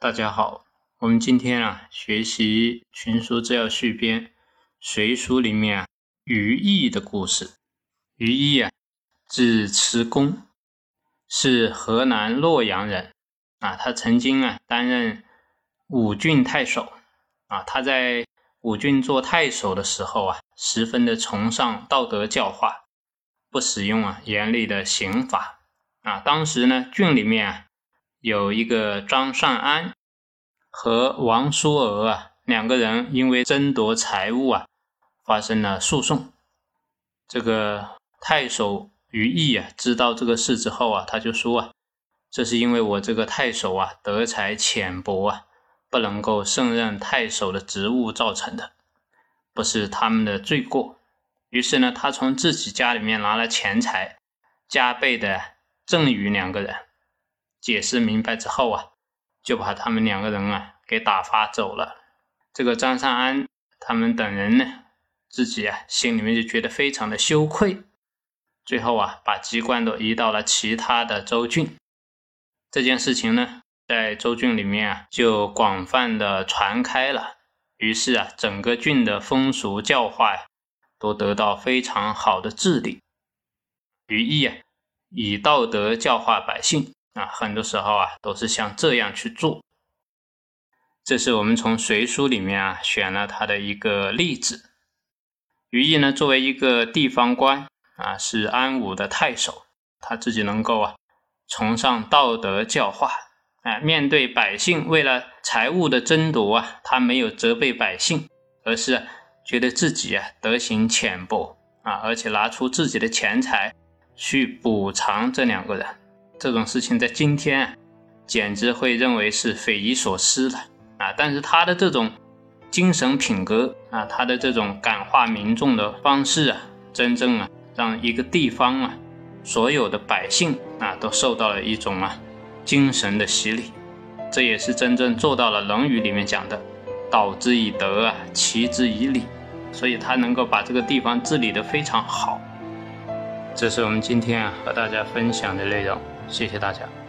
大家好，我们今天啊学习《群书治要续编》《隋书》里面啊于毅的故事。于毅啊，字慈公，是河南洛阳人啊。他曾经啊担任武郡太守啊。他在武郡做太守的时候啊，十分的崇尚道德教化，不使用啊严厉的刑法啊。当时呢，郡里面啊。有一个张善安和王叔娥啊，两个人因为争夺财物啊，发生了诉讼。这个太守于毅啊，知道这个事之后啊，他就说啊，这是因为我这个太守啊，德才浅薄啊，不能够胜任太守的职务造成的，不是他们的罪过。于是呢，他从自己家里面拿了钱财，加倍的赠与两个人。解释明白之后啊，就把他们两个人啊给打发走了。这个张善安他们等人呢，自己啊心里面就觉得非常的羞愧。最后啊，把机关都移到了其他的州郡。这件事情呢，在州郡里面啊就广泛的传开了。于是啊，整个郡的风俗教化呀，都得到非常好的治理。于毅啊，以道德教化百姓。啊，很多时候啊，都是像这样去做。这是我们从《隋书》里面啊选了他的一个例子。于毅呢，作为一个地方官啊，是安武的太守，他自己能够啊崇尚道德教化，哎，面对百姓为了财物的争夺啊，他没有责备百姓，而是觉得自己啊德行浅薄啊，而且拿出自己的钱财去补偿这两个人。这种事情在今天，简直会认为是匪夷所思了啊！但是他的这种精神品格啊，他的这种感化民众的方式啊，真正啊，让一个地方啊，所有的百姓啊，都受到了一种啊精神的洗礼。这也是真正做到了《论语》里面讲的“导之以德啊，齐之以礼”，所以他能够把这个地方治理得非常好。这是我们今天啊和大家分享的内容。谢谢大家。